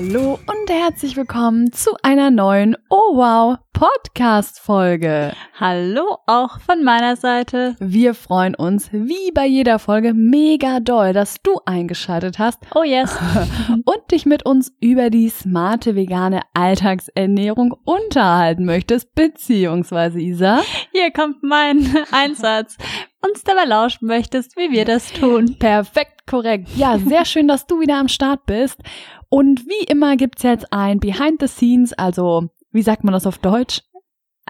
Hallo und herzlich willkommen zu einer neuen Oh wow Podcast Folge. Hallo auch von meiner Seite. Wir freuen uns wie bei jeder Folge mega doll, dass du eingeschaltet hast. Oh yes. und dich mit uns über die smarte vegane Alltagsernährung unterhalten möchtest, beziehungsweise Isa. Hier kommt mein Einsatz. Uns dabei lauschen möchtest, wie wir das tun. Perfekt, korrekt. Ja, sehr schön, dass du wieder am Start bist. Und wie immer gibt's jetzt ein Behind the Scenes, also wie sagt man das auf Deutsch?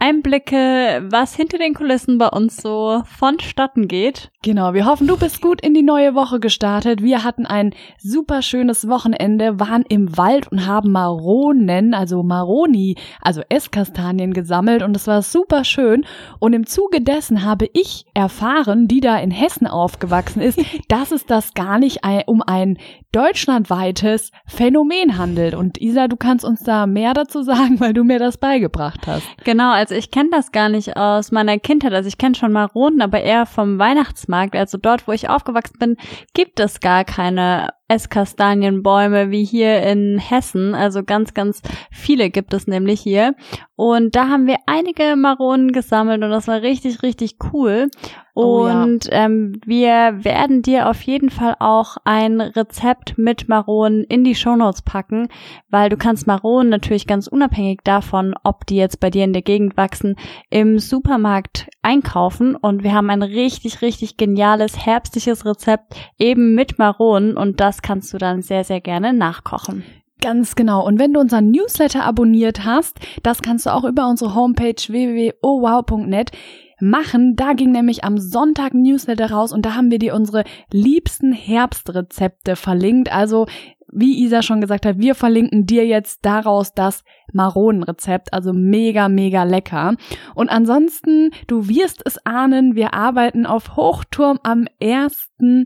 Einblicke, was hinter den Kulissen bei uns so vonstatten geht. Genau, wir hoffen, du bist gut in die neue Woche gestartet. Wir hatten ein super schönes Wochenende, waren im Wald und haben Maronen, also Maroni, also Esskastanien gesammelt und es war super schön. Und im Zuge dessen habe ich erfahren, die da in Hessen aufgewachsen ist, dass es das gar nicht um ein deutschlandweites Phänomen handelt. Und Isa, du kannst uns da mehr dazu sagen, weil du mir das beigebracht hast. Genau, also ich kenne das gar nicht aus meiner Kindheit. Also ich kenne schon Maronen, aber eher vom Weihnachtsmarkt. Also dort, wo ich aufgewachsen bin, gibt es gar keine Esskastanienbäume wie hier in Hessen. Also ganz, ganz viele gibt es nämlich hier. Und da haben wir einige Maronen gesammelt und das war richtig, richtig cool. Und oh ja. ähm, wir werden dir auf jeden Fall auch ein Rezept mit Maronen in die Shownotes packen, weil du kannst Maronen natürlich ganz unabhängig davon, ob die jetzt bei dir in der Gegend wachsen, im Supermarkt einkaufen. Und wir haben ein richtig, richtig geniales herbstliches Rezept eben mit Maronen und das kannst du dann sehr, sehr gerne nachkochen. Ganz genau. Und wenn du unseren Newsletter abonniert hast, das kannst du auch über unsere Homepage www.owow.net machen. Da ging nämlich am Sonntag Newsletter raus und da haben wir dir unsere liebsten Herbstrezepte verlinkt. Also wie Isa schon gesagt hat, wir verlinken dir jetzt daraus das Maronenrezept, also mega, mega lecker. Und ansonsten, du wirst es ahnen, wir arbeiten auf Hochturm am ersten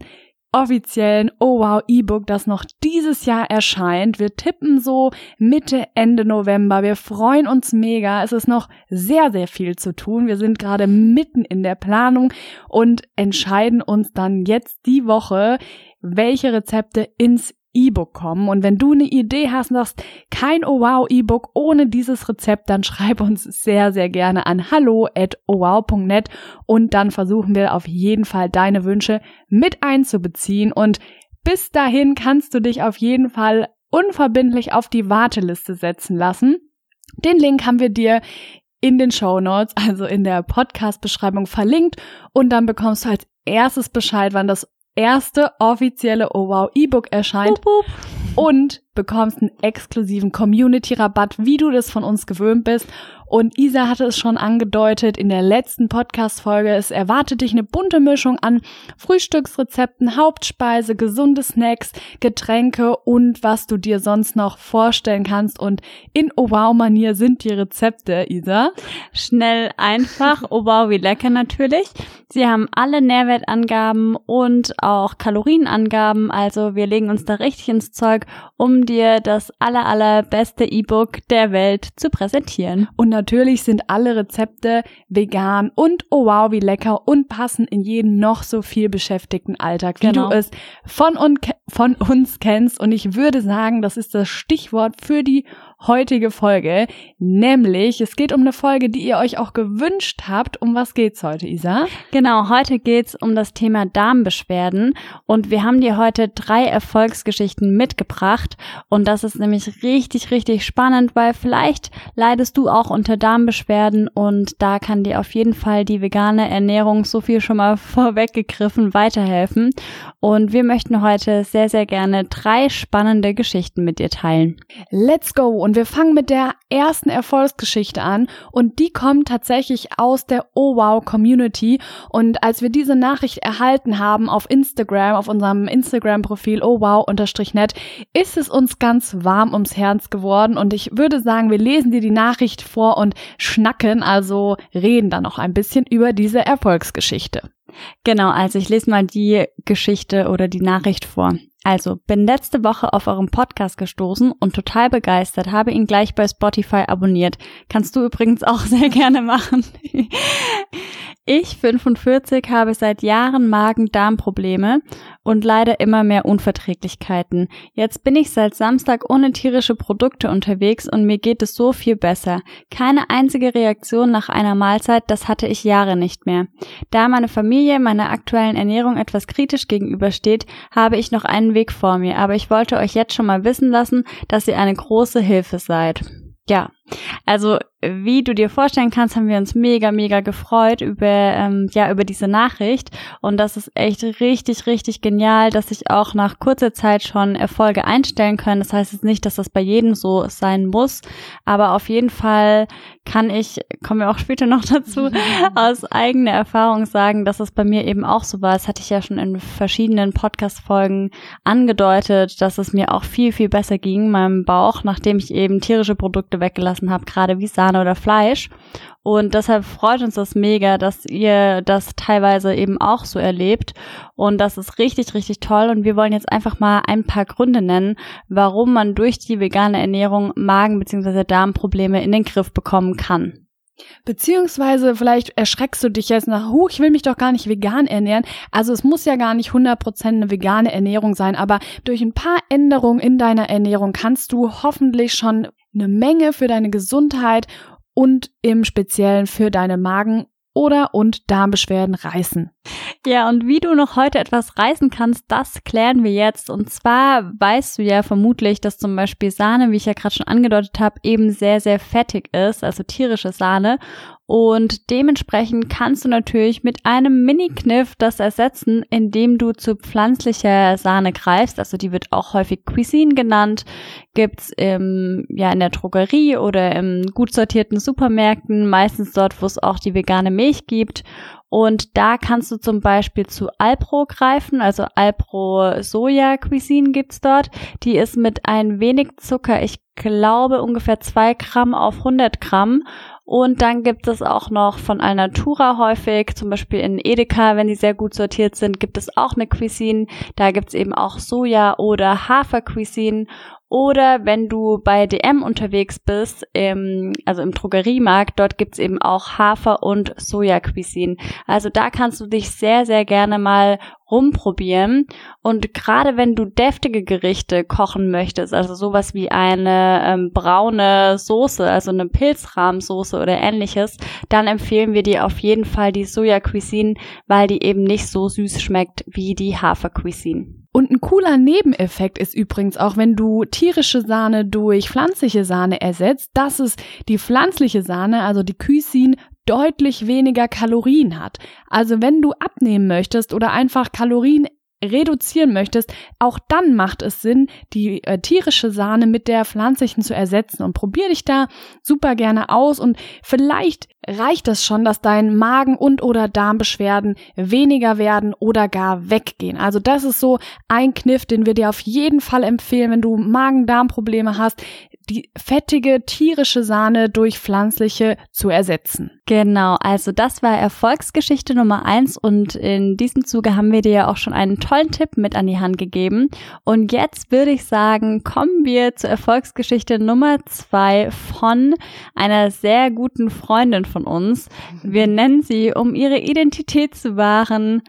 offiziellen Oh Wow E-Book, das noch dieses Jahr erscheint. Wir tippen so Mitte, Ende November. Wir freuen uns mega. Es ist noch sehr, sehr viel zu tun. Wir sind gerade mitten in der Planung und entscheiden uns dann jetzt die Woche, welche Rezepte ins E-Book kommen. Und wenn du eine Idee hast und sagst, kein Oh Wow E-Book ohne dieses Rezept, dann schreib uns sehr, sehr gerne an hallo at ohwow.net und dann versuchen wir auf jeden Fall deine Wünsche mit einzubeziehen. Und bis dahin kannst du dich auf jeden Fall unverbindlich auf die Warteliste setzen lassen. Den Link haben wir dir in den Show Notes, also in der Podcast-Beschreibung verlinkt und dann bekommst du als erstes Bescheid, wann das erste offizielle Oh Wow E-Book erscheint. Boop, boop. Und bekommst einen exklusiven Community-Rabatt, wie du das von uns gewöhnt bist. Und Isa hatte es schon angedeutet in der letzten Podcast-Folge. Es erwartet dich eine bunte Mischung an Frühstücksrezepten, Hauptspeise, gesunde Snacks, Getränke und was du dir sonst noch vorstellen kannst. Und in Oh Wow-Manier sind die Rezepte, Isa. Schnell, einfach. Oh wow, wie lecker natürlich. Sie haben alle Nährwertangaben und auch Kalorienangaben. Also wir legen uns da richtig ins Zeug, um dir das aller, allerbeste E-Book der Welt zu präsentieren. Und natürlich sind alle Rezepte vegan und oh wow, wie lecker und passen in jeden noch so viel beschäftigten Alltag, wie genau. du es von, von uns kennst. Und ich würde sagen, das ist das Stichwort für die heutige Folge, nämlich es geht um eine Folge, die ihr euch auch gewünscht habt. Um was geht's heute, Isa? Genau, heute geht's um das Thema Darmbeschwerden und wir haben dir heute drei Erfolgsgeschichten mitgebracht und das ist nämlich richtig, richtig spannend, weil vielleicht leidest du auch unter Darmbeschwerden und da kann dir auf jeden Fall die vegane Ernährung so viel schon mal vorweggegriffen weiterhelfen und wir möchten heute sehr, sehr gerne drei spannende Geschichten mit dir teilen. Let's go! Und Und wir fangen mit der ersten Erfolgsgeschichte an und die kommt tatsächlich aus der Oh Wow Community. Und als wir diese Nachricht erhalten haben auf Instagram, auf unserem Instagram-Profil Oh Wow-net, ist es uns ganz warm ums Herz geworden. Und ich würde sagen, wir lesen dir die Nachricht vor und schnacken, also reden dann noch ein bisschen über diese Erfolgsgeschichte. Genau, also ich lese mal die Geschichte oder die Nachricht vor. Also, bin letzte Woche auf eurem Podcast gestoßen und total begeistert, habe ihn gleich bei Spotify abonniert. Kannst du übrigens auch sehr gerne machen. Ich, 45, habe seit Jahren Magen-Darm-Probleme und leider immer mehr Unverträglichkeiten. Jetzt bin ich seit Samstag ohne tierische Produkte unterwegs und mir geht es so viel besser. Keine einzige Reaktion nach einer Mahlzeit, das hatte ich Jahre nicht mehr. Da meine Familie meiner aktuellen Ernährung etwas kritisch gegenübersteht, habe ich noch einen Weg vor mir, aber ich wollte euch jetzt schon mal wissen lassen, dass ihr eine große Hilfe seid. Ja, also wie du dir vorstellen kannst, haben wir uns mega, mega gefreut über, ähm, ja, über diese Nachricht. Und das ist echt richtig, richtig genial, dass sich auch nach kurzer Zeit schon Erfolge einstellen können. Das heißt jetzt nicht, dass das bei jedem so sein muss, aber auf jeden Fall kann ich, kommen wir auch später noch dazu, aus eigener Erfahrung sagen, dass es bei mir eben auch so war. Das hatte ich ja schon in verschiedenen Podcast-Folgen angedeutet, dass es mir auch viel, viel besser ging, meinem Bauch, nachdem ich eben tierische Produkte weggelassen habe, gerade wie Sahne oder Fleisch. Und deshalb freut uns das mega, dass ihr das teilweise eben auch so erlebt. Und das ist richtig, richtig toll. Und wir wollen jetzt einfach mal ein paar Gründe nennen, warum man durch die vegane Ernährung Magen- bzw. Darmprobleme in den Griff bekommen kann. Beziehungsweise vielleicht erschreckst du dich jetzt nach, huh, ich will mich doch gar nicht vegan ernähren. Also es muss ja gar nicht 100% eine vegane Ernährung sein, aber durch ein paar Änderungen in deiner Ernährung kannst du hoffentlich schon eine Menge für deine Gesundheit und im Speziellen für deine Magen- oder und Darmbeschwerden reißen. Ja, und wie du noch heute etwas reißen kannst, das klären wir jetzt. Und zwar weißt du ja vermutlich, dass zum Beispiel Sahne, wie ich ja gerade schon angedeutet habe, eben sehr, sehr fettig ist, also tierische Sahne. Und dementsprechend kannst du natürlich mit einem Mini-Kniff das ersetzen, indem du zu pflanzlicher Sahne greifst. Also die wird auch häufig Cuisine genannt. Gibt's im, ja, in der Drogerie oder im gut sortierten Supermärkten, meistens dort, wo es auch die vegane Milch gibt. Und da kannst du zum Beispiel zu Alpro greifen, also Alpro Soja Cuisine gibt's dort. Die ist mit ein wenig Zucker, ich glaube ungefähr zwei Gramm auf 100 Gramm und dann gibt es auch noch von Alnatura häufig, zum Beispiel in Edeka, wenn die sehr gut sortiert sind, gibt es auch eine Cuisine. Da gibt es eben auch Soja- oder Hafer-Cuisine. Oder wenn du bei DM unterwegs bist, im, also im Drogeriemarkt, dort gibt's eben auch Hafer- und Soja-Cuisine. Also da kannst du dich sehr, sehr gerne mal rumprobieren. Und gerade wenn du deftige Gerichte kochen möchtest, also sowas wie eine ähm, braune Soße, also eine Pilzrahmsoße oder ähnliches, dann empfehlen wir dir auf jeden Fall die Soja Cuisine, weil die eben nicht so süß schmeckt wie die Hafer Cuisine. Und ein cooler Nebeneffekt ist übrigens auch, wenn du tierische Sahne durch pflanzliche Sahne ersetzt, dass es die pflanzliche Sahne, also die Cuisine, deutlich weniger Kalorien hat. Also wenn du abnehmen möchtest oder einfach Kalorien reduzieren möchtest, auch dann macht es Sinn, die äh, tierische Sahne mit der pflanzlichen zu ersetzen. Und probier dich da super gerne aus und vielleicht reicht es schon, dass dein Magen und oder Darmbeschwerden weniger werden oder gar weggehen. Also das ist so ein Kniff, den wir dir auf jeden Fall empfehlen, wenn du Magen-Darm-Probleme hast die fettige tierische Sahne durch pflanzliche zu ersetzen. Genau, also das war Erfolgsgeschichte Nummer eins und in diesem Zuge haben wir dir ja auch schon einen tollen Tipp mit an die Hand gegeben. Und jetzt würde ich sagen, kommen wir zur Erfolgsgeschichte Nummer zwei von einer sehr guten Freundin von uns. Wir nennen sie, um ihre Identität zu wahren,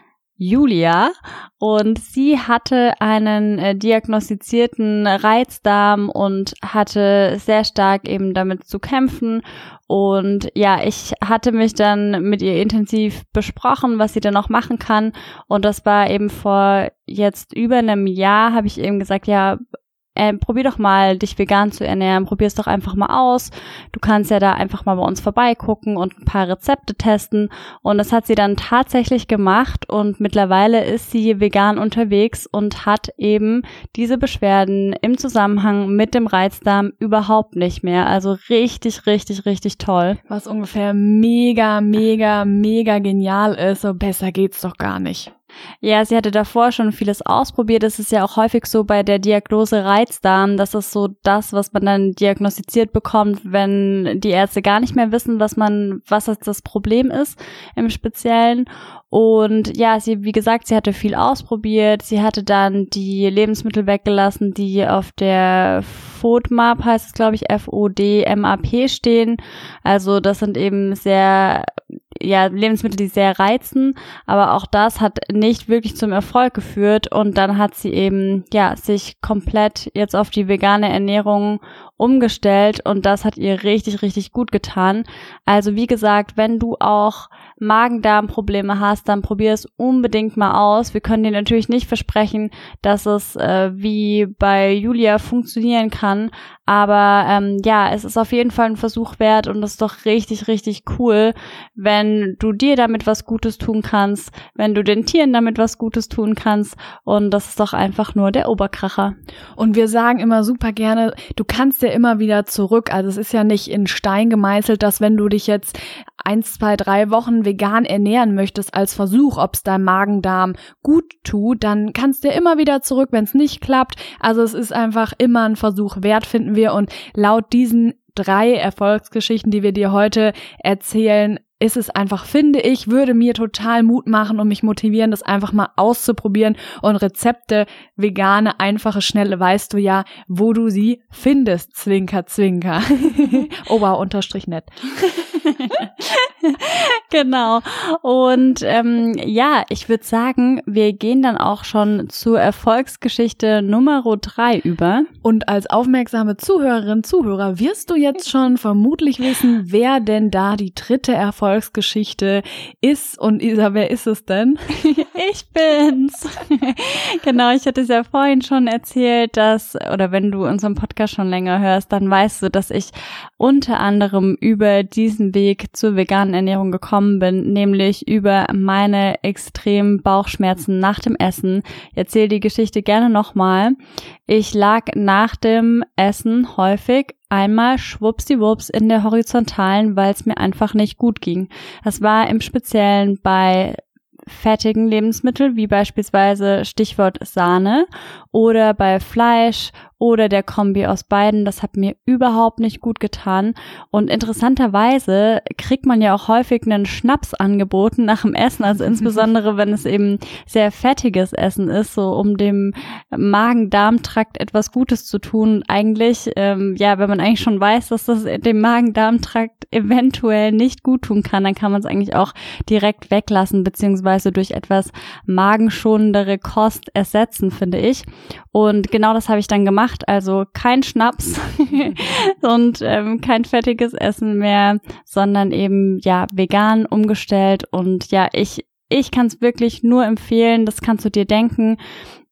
Julia. Und sie hatte einen äh, diagnostizierten Reizdarm und hatte sehr stark eben damit zu kämpfen. Und ja, ich hatte mich dann mit ihr intensiv besprochen, was sie denn noch machen kann. Und das war eben vor jetzt über einem Jahr habe ich eben gesagt, ja, äh, probier doch mal, dich vegan zu ernähren, probier es doch einfach mal aus. Du kannst ja da einfach mal bei uns vorbeigucken und ein paar Rezepte testen. Und das hat sie dann tatsächlich gemacht und mittlerweile ist sie vegan unterwegs und hat eben diese Beschwerden im Zusammenhang mit dem Reizdarm überhaupt nicht mehr. Also richtig, richtig, richtig toll. Was ungefähr mega, mega, mega genial ist. So besser geht's doch gar nicht. Ja, sie hatte davor schon vieles ausprobiert. Es ist ja auch häufig so bei der Diagnose Reizdarm, das ist so das, was man dann diagnostiziert bekommt, wenn die Ärzte gar nicht mehr wissen, was man, was das Problem ist im Speziellen. Und ja, sie, wie gesagt, sie hatte viel ausprobiert. Sie hatte dann die Lebensmittel weggelassen, die auf der FODMAP heißt es, glaube ich, F-O-D-M-A-P stehen. Also das sind eben sehr ja, Lebensmittel, die sehr reizen, aber auch das hat nicht wirklich zum Erfolg geführt und dann hat sie eben, ja, sich komplett jetzt auf die vegane Ernährung umgestellt und das hat ihr richtig, richtig gut getan. Also wie gesagt, wenn du auch Magen-Darm-Probleme hast, dann probier es unbedingt mal aus. Wir können dir natürlich nicht versprechen, dass es äh, wie bei Julia funktionieren kann, aber ähm, ja, es ist auf jeden Fall ein Versuch wert und es ist doch richtig, richtig cool, wenn du dir damit was Gutes tun kannst, wenn du den Tieren damit was Gutes tun kannst und das ist doch einfach nur der Oberkracher. Und wir sagen immer super gerne, du kannst ja immer wieder zurück. Also es ist ja nicht in Stein gemeißelt, dass wenn du dich jetzt eins, zwei, drei Wochen vegan ernähren möchtest als Versuch, ob es deinem Magen-Darm gut tut, dann kannst du immer wieder zurück, wenn es nicht klappt. Also es ist einfach immer ein Versuch wert, finden wir. Und laut diesen drei Erfolgsgeschichten, die wir dir heute erzählen, ist es einfach, finde ich, würde mir total Mut machen und mich motivieren, das einfach mal auszuprobieren. Und Rezepte, vegane, einfache, schnelle, weißt du ja, wo du sie findest. Zwinker, zwinker. Ober unterstrich nett. genau. Und ähm, ja, ich würde sagen, wir gehen dann auch schon zur Erfolgsgeschichte Nummer drei über. Und als aufmerksame Zuhörerin, Zuhörer wirst du jetzt schon vermutlich wissen, wer denn da die dritte Erfolgsgeschichte ist. Und Isa, wer ist es denn? ich bin's. genau, ich hatte es ja vorhin schon erzählt, dass, oder wenn du unseren Podcast schon länger hörst, dann weißt du, dass ich unter anderem über diesen Weg zur veganen Ernährung gekommen bin, nämlich über meine extremen Bauchschmerzen nach dem Essen. Ich erzähle die Geschichte gerne nochmal. Ich lag nach dem Essen häufig einmal schwuppsdiwupps in der horizontalen, weil es mir einfach nicht gut ging. Das war im Speziellen bei fettigen Lebensmitteln, wie beispielsweise Stichwort Sahne oder bei Fleisch oder der Kombi aus beiden. Das hat mir überhaupt nicht gut getan. Und interessanterweise kriegt man ja auch häufig einen Schnaps angeboten nach dem Essen, also insbesondere wenn es eben sehr fettiges Essen ist, so um dem Magen-Darm-Trakt etwas Gutes zu tun. Eigentlich, ähm, ja, wenn man eigentlich schon weiß, dass das dem Magen-Darm-Trakt eventuell nicht gut tun kann, dann kann man es eigentlich auch direkt weglassen, beziehungsweise durch etwas magenschonendere Kost ersetzen, finde ich. Und genau das habe ich dann gemacht. Also kein Schnaps und ähm, kein fettiges Essen mehr, sondern eben ja vegan umgestellt. Und ja, ich ich kann es wirklich nur empfehlen. Das kannst du dir denken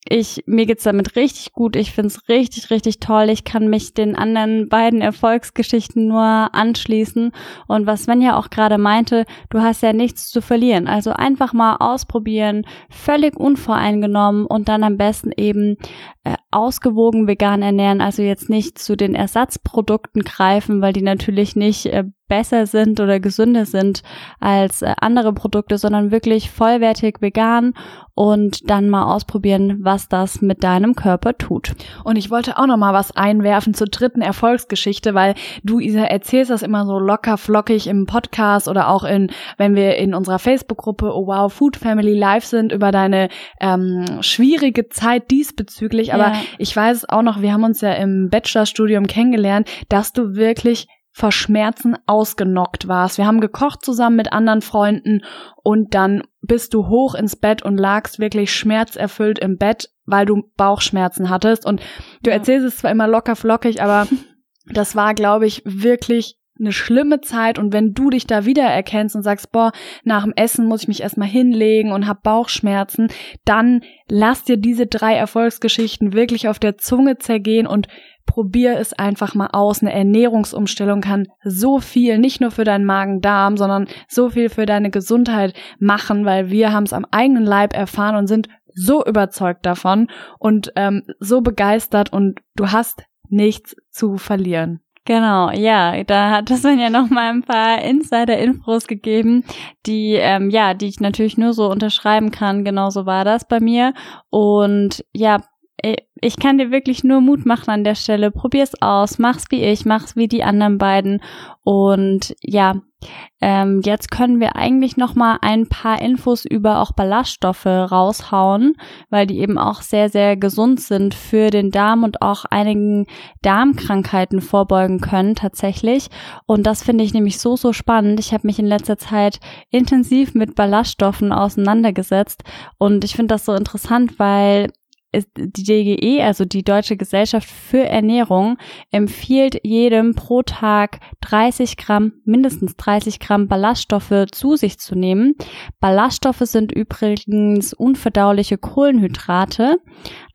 ich, mir geht's damit richtig gut. Ich find's richtig, richtig toll. Ich kann mich den anderen beiden Erfolgsgeschichten nur anschließen. Und was Sven ja auch gerade meinte, du hast ja nichts zu verlieren. Also einfach mal ausprobieren, völlig unvoreingenommen und dann am besten eben äh, ausgewogen vegan ernähren. Also jetzt nicht zu den Ersatzprodukten greifen, weil die natürlich nicht äh, besser sind oder gesünder sind als äh, andere Produkte, sondern wirklich vollwertig vegan und dann mal ausprobieren, was das mit deinem Körper tut. Und ich wollte auch noch mal was einwerfen zur dritten Erfolgsgeschichte, weil du Isa erzählst das immer so locker flockig im Podcast oder auch in wenn wir in unserer Facebook-Gruppe Oh Wow Food Family Live sind über deine ähm, schwierige Zeit diesbezüglich. Aber ja. ich weiß auch noch, wir haben uns ja im Bachelorstudium kennengelernt, dass du wirklich vor Schmerzen ausgenockt warst. Wir haben gekocht zusammen mit anderen Freunden und dann bist du hoch ins Bett und lagst wirklich schmerzerfüllt im Bett, weil du Bauchschmerzen hattest. Und du ja. erzählst es zwar immer locker flockig, aber das war, glaube ich, wirklich eine schlimme Zeit und wenn du dich da wiedererkennst und sagst, boah, nach dem Essen muss ich mich erstmal hinlegen und hab Bauchschmerzen, dann lass dir diese drei Erfolgsgeschichten wirklich auf der Zunge zergehen und probier es einfach mal aus. Eine Ernährungsumstellung kann so viel, nicht nur für deinen Magen-Darm, sondern so viel für deine Gesundheit machen, weil wir haben es am eigenen Leib erfahren und sind so überzeugt davon und ähm, so begeistert und du hast nichts zu verlieren. Genau, ja, da hat es ja noch mal ein paar Insider-Infos gegeben, die ähm, ja, die ich natürlich nur so unterschreiben kann. Genauso war das bei mir und ja, ich kann dir wirklich nur Mut machen an der Stelle. Probier's aus, mach's wie ich, mach's wie die anderen beiden. Und ja, ähm, jetzt können wir eigentlich noch mal ein paar Infos über auch Ballaststoffe raushauen, weil die eben auch sehr sehr gesund sind für den Darm und auch einigen Darmkrankheiten vorbeugen können tatsächlich. Und das finde ich nämlich so so spannend. Ich habe mich in letzter Zeit intensiv mit Ballaststoffen auseinandergesetzt und ich finde das so interessant, weil die DGE, also die Deutsche Gesellschaft für Ernährung, empfiehlt jedem pro Tag 30 Gramm, mindestens 30 Gramm Ballaststoffe zu sich zu nehmen. Ballaststoffe sind übrigens unverdauliche Kohlenhydrate.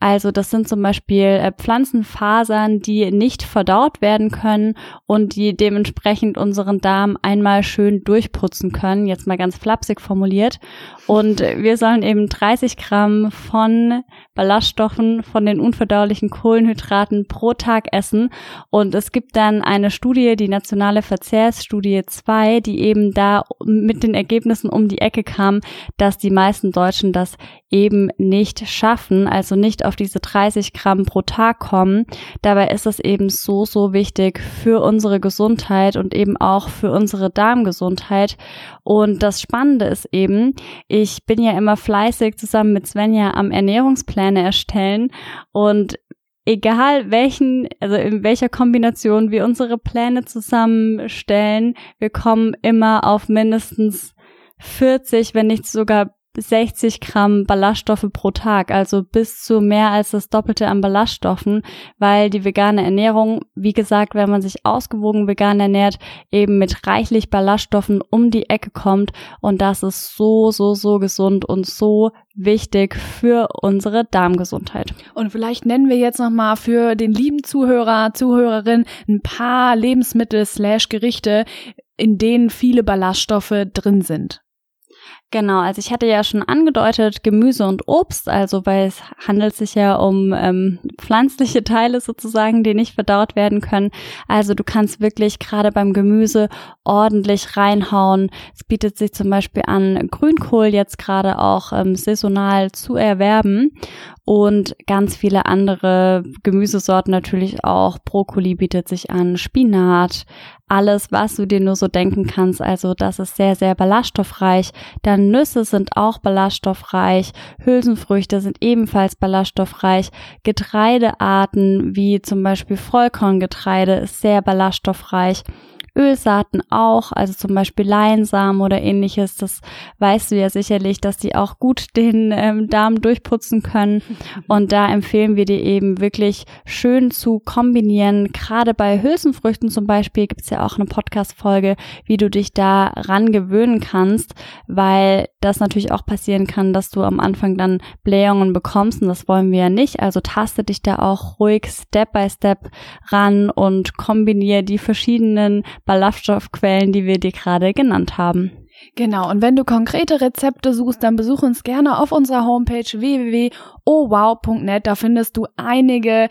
Also das sind zum Beispiel äh, Pflanzenfasern, die nicht verdaut werden können und die dementsprechend unseren Darm einmal schön durchputzen können. Jetzt mal ganz flapsig formuliert. Und wir sollen eben 30 Gramm von Ballaststoffen, von den unverdaulichen Kohlenhydraten pro Tag essen. Und es gibt dann eine Studie, die nationale Verzehrsstudie 2, die eben da mit den Ergebnissen um die Ecke kam, dass die meisten Deutschen das eben nicht schaffen, also nicht auf diese 30 Gramm pro Tag kommen. Dabei ist es eben so, so wichtig für unsere Gesundheit und eben auch für unsere Darmgesundheit. Und das Spannende ist eben, ich bin ja immer fleißig zusammen mit Svenja am Ernährungspläne erstellen und egal welchen, also in welcher Kombination wir unsere Pläne zusammenstellen, wir kommen immer auf mindestens 40, wenn nicht sogar 60 Gramm Ballaststoffe pro Tag, also bis zu mehr als das Doppelte an Ballaststoffen, weil die vegane Ernährung, wie gesagt, wenn man sich ausgewogen vegan ernährt, eben mit reichlich Ballaststoffen um die Ecke kommt und das ist so, so, so gesund und so wichtig für unsere Darmgesundheit. Und vielleicht nennen wir jetzt nochmal für den lieben Zuhörer, Zuhörerin ein paar Lebensmittel slash Gerichte, in denen viele Ballaststoffe drin sind. Genau, also ich hatte ja schon angedeutet, Gemüse und Obst, also weil es handelt sich ja um ähm, pflanzliche Teile sozusagen, die nicht verdaut werden können. Also du kannst wirklich gerade beim Gemüse ordentlich reinhauen. Es bietet sich zum Beispiel an, Grünkohl jetzt gerade auch ähm, saisonal zu erwerben und ganz viele andere Gemüsesorten natürlich auch. Brokkoli bietet sich an, Spinat, alles, was du dir nur so denken kannst. Also das ist sehr, sehr ballaststoffreich. Dann Nüsse sind auch ballaststoffreich. Hülsenfrüchte sind ebenfalls ballaststoffreich. Getreidearten wie zum Beispiel Vollkorngetreide ist sehr ballaststoffreich. Ölsaaten auch, also zum Beispiel Leinsamen oder ähnliches, das weißt du ja sicherlich, dass die auch gut den ähm, Darm durchputzen können. Und da empfehlen wir dir eben wirklich schön zu kombinieren. Gerade bei Hülsenfrüchten zum Beispiel gibt's ja auch eine Podcast-Folge, wie du dich da ran gewöhnen kannst, weil das natürlich auch passieren kann, dass du am Anfang dann Blähungen bekommst und das wollen wir ja nicht. Also taste dich da auch ruhig Step by Step ran und kombiniere die verschiedenen Ballaststoffquellen, die wir dir gerade genannt haben. Genau, und wenn du konkrete Rezepte suchst, dann besuch uns gerne auf unserer Homepage www.owow.net. Da findest du einige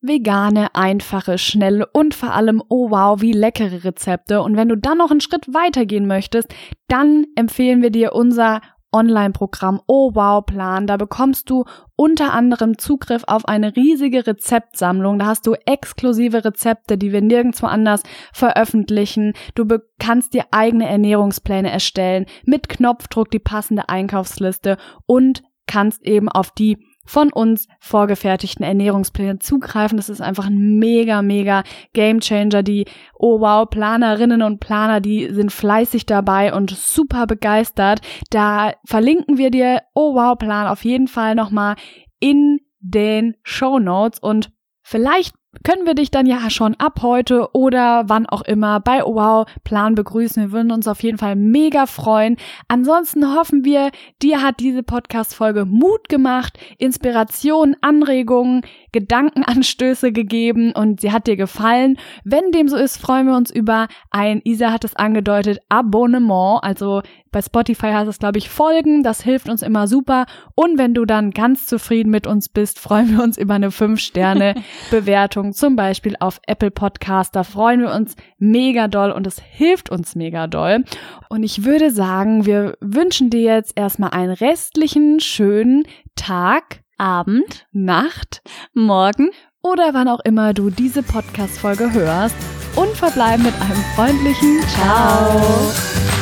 vegane, einfache, schnelle und vor allem, oh wow, wie leckere Rezepte. Und wenn du dann noch einen Schritt weitergehen möchtest, dann empfehlen wir dir unser Online-Programm Oh Wow Plan. Da bekommst du unter anderem Zugriff auf eine riesige Rezeptsammlung. Da hast du exklusive Rezepte, die wir nirgendwo anders veröffentlichen. Du kannst dir eigene Ernährungspläne erstellen, mit Knopfdruck die passende Einkaufsliste und kannst eben auf die von uns vorgefertigten Ernährungspläne zugreifen. Das ist einfach ein mega, mega Gamechanger. Die Oh wow Planerinnen und Planer, die sind fleißig dabei und super begeistert. Da verlinken wir dir Oh wow Plan auf jeden Fall nochmal in den Show Notes und Vielleicht können wir dich dann ja schon ab heute oder wann auch immer bei oh Wow Plan begrüßen. Wir würden uns auf jeden Fall mega freuen. Ansonsten hoffen wir, dir hat diese Podcast-Folge Mut gemacht, Inspiration, Anregungen, Gedankenanstöße gegeben und sie hat dir gefallen. Wenn dem so ist, freuen wir uns über ein, Isa hat es angedeutet, Abonnement. Also bei Spotify heißt es, glaube ich, Folgen. Das hilft uns immer super. Und wenn du dann ganz zufrieden mit uns bist, freuen wir uns über eine 5-Sterne-Bewertung, zum Beispiel auf Apple Podcast. Da freuen wir uns mega doll und es hilft uns mega doll. Und ich würde sagen, wir wünschen dir jetzt erstmal einen restlichen schönen Tag, Abend, Nacht morgen oder wann auch immer du diese Podcast-Folge hörst und verbleiben mit einem freundlichen Ciao.